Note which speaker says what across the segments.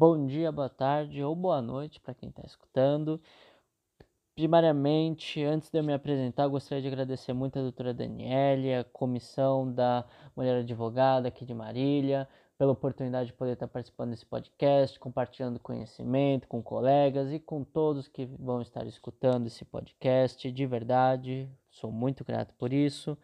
Speaker 1: Bom dia, boa tarde ou boa noite para quem está escutando. Primariamente, antes de eu me apresentar, gostaria de agradecer muito a doutora Daniele, a comissão da Mulher Advogada aqui de Marília, pela oportunidade de poder estar participando desse podcast, compartilhando conhecimento com colegas e com todos que vão estar escutando esse podcast. De verdade, sou muito grato por isso.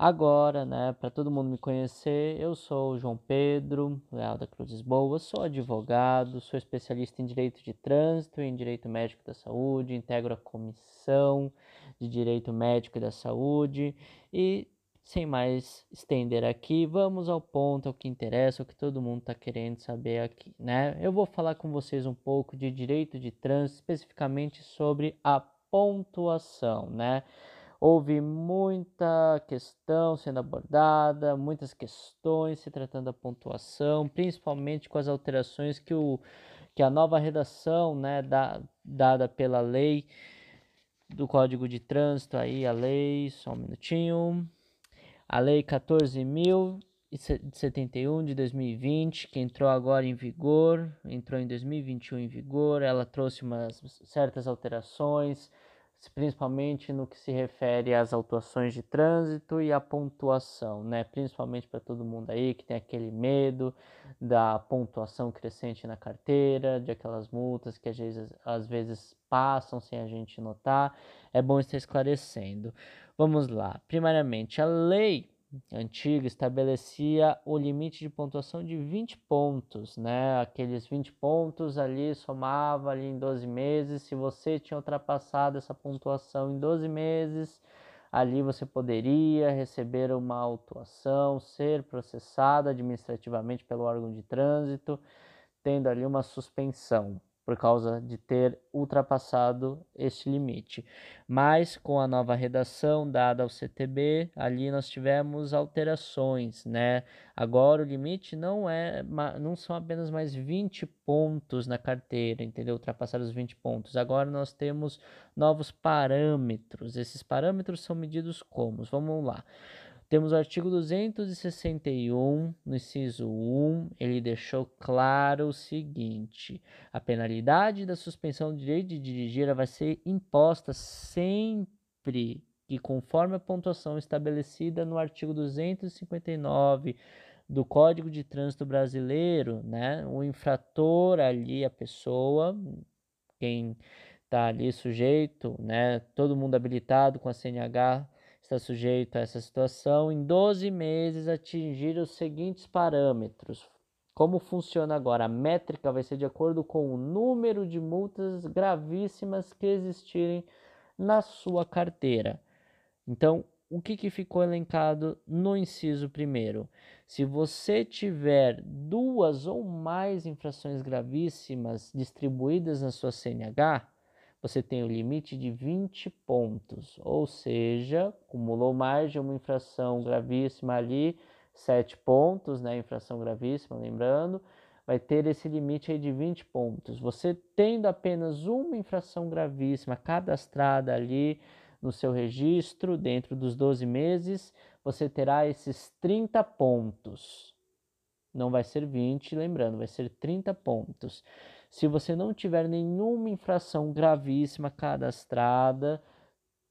Speaker 1: Agora, né, para todo mundo me conhecer, eu sou o João Pedro Leal da Cruz Lisboa, sou advogado, sou especialista em direito de trânsito e em direito médico da saúde, integro a comissão de direito médico e da saúde e sem mais estender aqui, vamos ao ponto, ao que interessa, o que todo mundo está querendo saber aqui, né? Eu vou falar com vocês um pouco de direito de trânsito, especificamente sobre a pontuação, né? Houve muita questão sendo abordada, muitas questões se tratando da pontuação, principalmente com as alterações que, o, que a nova redação né, da, dada pela lei do Código de Trânsito, aí a lei, só um minutinho, a lei 14.071 de 2020, que entrou agora em vigor, entrou em 2021 em vigor, ela trouxe umas certas alterações, principalmente no que se refere às autuações de trânsito e à pontuação, né? Principalmente para todo mundo aí que tem aquele medo da pontuação crescente na carteira, de aquelas multas que às vezes, às vezes passam sem a gente notar. É bom estar esclarecendo. Vamos lá. Primariamente, a lei antiga estabelecia o limite de pontuação de 20 pontos, né? Aqueles 20 pontos ali somava ali em 12 meses. Se você tinha ultrapassado essa pontuação em 12 meses, ali você poderia receber uma autuação, ser processado administrativamente pelo órgão de trânsito, tendo ali uma suspensão por causa de ter ultrapassado este limite. Mas com a nova redação dada ao CTB, ali nós tivemos alterações, né? Agora o limite não é não são apenas mais 20 pontos na carteira, entendeu? Ultrapassar os 20 pontos. Agora nós temos novos parâmetros. Esses parâmetros são medidos como? Vamos lá. Temos o artigo 261, no inciso 1, ele deixou claro o seguinte: a penalidade da suspensão do direito de dirigir vai ser imposta sempre que, conforme a pontuação estabelecida no artigo 259 do Código de Trânsito Brasileiro, né, o infrator ali, a pessoa, quem está ali sujeito, né, todo mundo habilitado com a CNH está sujeito a essa situação, em 12 meses atingir os seguintes parâmetros. Como funciona agora? A métrica vai ser de acordo com o número de multas gravíssimas que existirem na sua carteira. Então, o que, que ficou elencado no inciso primeiro? Se você tiver duas ou mais infrações gravíssimas distribuídas na sua CNH, você tem o limite de 20 pontos, ou seja, acumulou mais de uma infração gravíssima ali, 7 pontos, né, infração gravíssima, lembrando, vai ter esse limite aí de 20 pontos. Você tendo apenas uma infração gravíssima cadastrada ali no seu registro dentro dos 12 meses, você terá esses 30 pontos. Não vai ser 20, lembrando, vai ser 30 pontos. Se você não tiver nenhuma infração gravíssima cadastrada,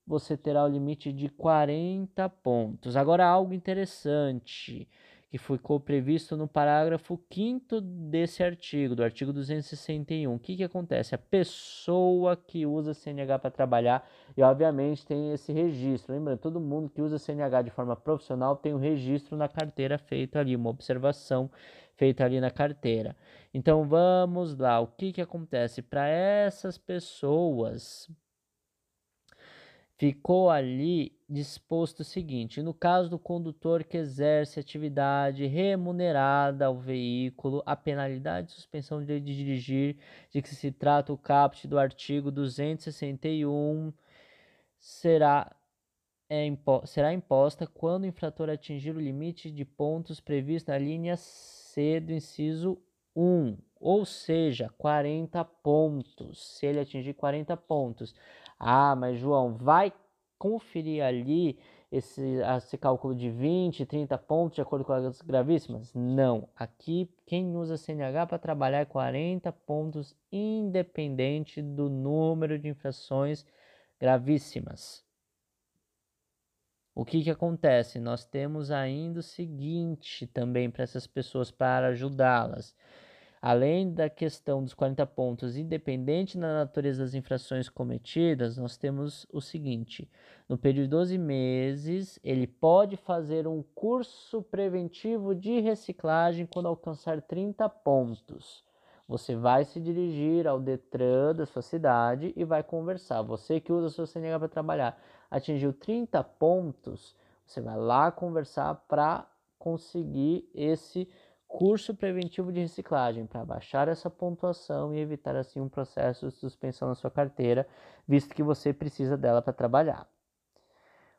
Speaker 1: você terá o limite de 40 pontos. Agora, algo interessante que ficou previsto no parágrafo 5 desse artigo, do artigo 261. O que, que acontece? A pessoa que usa CNH para trabalhar, e obviamente tem esse registro. Lembrando, todo mundo que usa CNH de forma profissional tem o um registro na carteira feito ali, uma observação feita ali na carteira. Então vamos lá, o que, que acontece? Para essas pessoas, ficou ali disposto o seguinte: no caso do condutor que exerce atividade remunerada ao veículo, a penalidade de suspensão de dirigir, de que se trata o caput do artigo 261, será, é, impo será imposta quando o infrator atingir o limite de pontos previsto na linha C do inciso 1, ou seja, 40 pontos. Se ele atingir 40 pontos, ah, mas João, vai conferir ali esse, esse cálculo de 20, 30 pontos de acordo com as gravíssimas? Não. Aqui, quem usa CNH para trabalhar é 40 pontos, independente do número de infrações gravíssimas. O que, que acontece? Nós temos ainda o seguinte também para essas pessoas, para ajudá-las. Além da questão dos 40 pontos, independente da natureza das infrações cometidas, nós temos o seguinte: no período de 12 meses, ele pode fazer um curso preventivo de reciclagem quando alcançar 30 pontos. Você vai se dirigir ao Detran da sua cidade e vai conversar. Você que usa seu CNH para trabalhar, atingiu 30 pontos, você vai lá conversar para conseguir esse curso preventivo de reciclagem para baixar essa pontuação e evitar assim um processo de suspensão na sua carteira, visto que você precisa dela para trabalhar.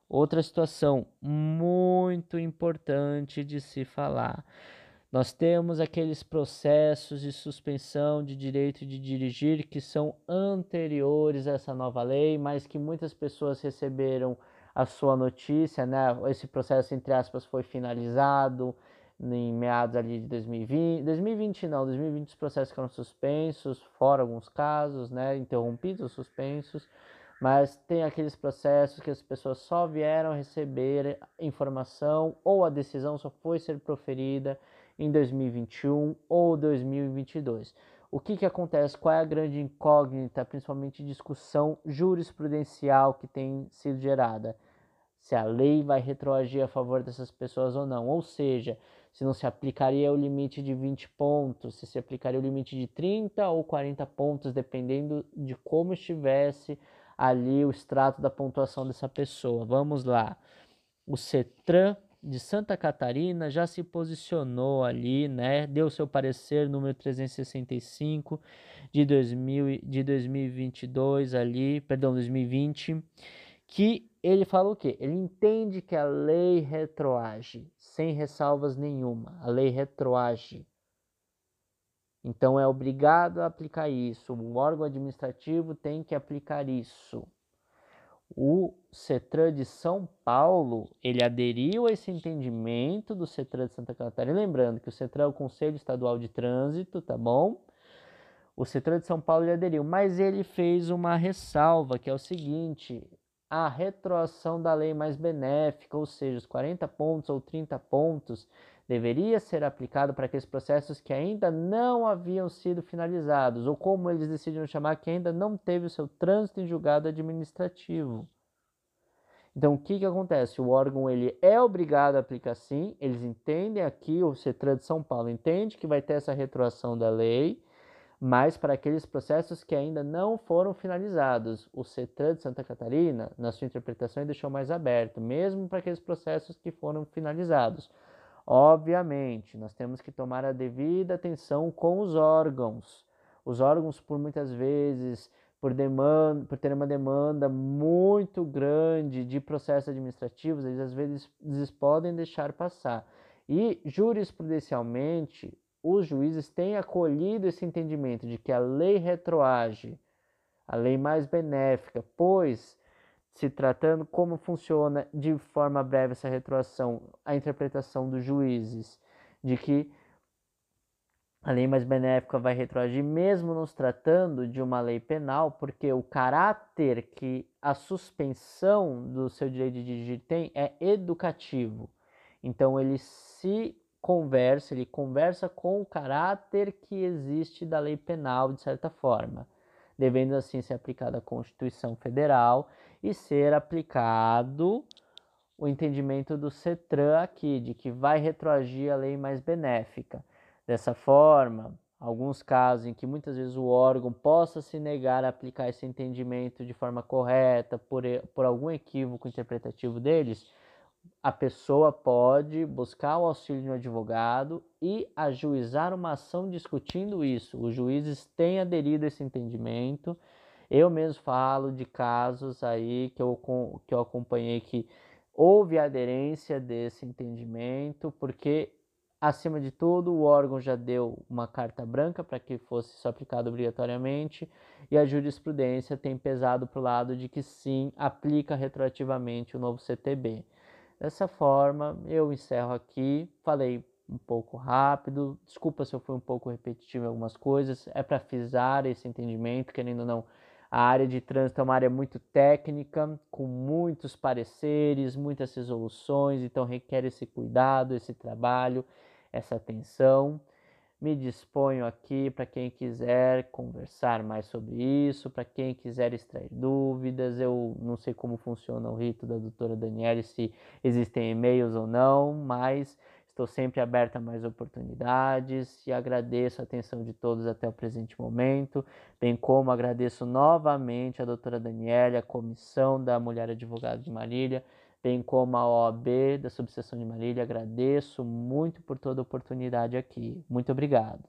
Speaker 1: Outra situação muito importante de se falar. Nós temos aqueles processos de suspensão de direito de dirigir que são anteriores a essa nova lei, mas que muitas pessoas receberam a sua notícia, né? Esse processo, entre aspas, foi finalizado, em meados ali de 2020, 2020 não, 2020 os processos foram suspensos, fora alguns casos, né, interrompidos suspensos, mas tem aqueles processos que as pessoas só vieram receber informação ou a decisão só foi ser proferida em 2021 ou 2022. O que, que acontece? Qual é a grande incógnita, principalmente discussão jurisprudencial que tem sido gerada? Se a lei vai retroagir a favor dessas pessoas ou não. Ou seja, se não se aplicaria o limite de 20 pontos, se se aplicaria o limite de 30 ou 40 pontos, dependendo de como estivesse ali o extrato da pontuação dessa pessoa. Vamos lá. O CETRAN de Santa Catarina já se posicionou ali, né? Deu seu parecer número 365 de 2000 de 2022 ali, perdão, 2020, que ele fala o quê? Ele entende que a lei retroage, sem ressalvas nenhuma. A lei retroage. Então é obrigado a aplicar isso. O órgão administrativo tem que aplicar isso. O CETRAN de São Paulo, ele aderiu a esse entendimento do CETRAN de Santa Catarina. Lembrando que o CETRAN é o Conselho Estadual de Trânsito, tá bom? O CETRAN de São Paulo ele aderiu, mas ele fez uma ressalva, que é o seguinte: a retroação da lei mais benéfica, ou seja, os 40 pontos ou 30 pontos, deveria ser aplicado para aqueles processos que ainda não haviam sido finalizados, ou como eles decidiram chamar, que ainda não teve o seu trânsito em julgado administrativo. Então, o que, que acontece? O órgão ele é obrigado a aplicar sim, eles entendem aqui, o CETRAN de São Paulo entende que vai ter essa retroação da lei, mas para aqueles processos que ainda não foram finalizados. O CETRAN de Santa Catarina, na sua interpretação, deixou mais aberto, mesmo para aqueles processos que foram finalizados. Obviamente, nós temos que tomar a devida atenção com os órgãos. Os órgãos, por muitas vezes, por, demanda, por ter uma demanda muito grande de processos administrativos, eles às vezes eles podem deixar passar. E jurisprudencialmente, os juízes têm acolhido esse entendimento de que a lei retroage, a lei mais benéfica, pois, se tratando como funciona de forma breve essa retroação, a interpretação dos juízes, de que a lei mais benéfica vai retroagir, mesmo nos tratando de uma lei penal, porque o caráter que a suspensão do seu direito de dirigir tem é educativo. Então, ele se conversa, ele conversa com o caráter que existe da lei penal, de certa forma, devendo assim ser aplicada a Constituição Federal e ser aplicado o entendimento do CETRAN aqui, de que vai retroagir a lei mais benéfica. Dessa forma, alguns casos em que muitas vezes o órgão possa se negar a aplicar esse entendimento de forma correta por, por algum equívoco interpretativo deles, a pessoa pode buscar o auxílio de um advogado e ajuizar uma ação discutindo isso. Os juízes têm aderido a esse entendimento. Eu mesmo falo de casos aí que eu, que eu acompanhei que houve aderência desse entendimento, porque, acima de tudo, o órgão já deu uma carta branca para que fosse isso aplicado obrigatoriamente, e a jurisprudência tem pesado para o lado de que sim, aplica retroativamente o novo CTB. Dessa forma, eu encerro aqui. Falei um pouco rápido, desculpa se eu fui um pouco repetitivo em algumas coisas, é para frisar esse entendimento, querendo ou não. A área de trânsito é uma área muito técnica, com muitos pareceres, muitas resoluções, então requer esse cuidado, esse trabalho, essa atenção. Me disponho aqui para quem quiser conversar mais sobre isso, para quem quiser extrair dúvidas. Eu não sei como funciona o rito da doutora Daniele, se existem e-mails ou não, mas estou sempre aberto a mais oportunidades e agradeço a atenção de todos até o presente momento, bem como agradeço novamente a doutora Daniele, a comissão da Mulher Advogada de Marília bem como a OAB da Subseção de Marília. Agradeço muito por toda a oportunidade aqui. Muito obrigado.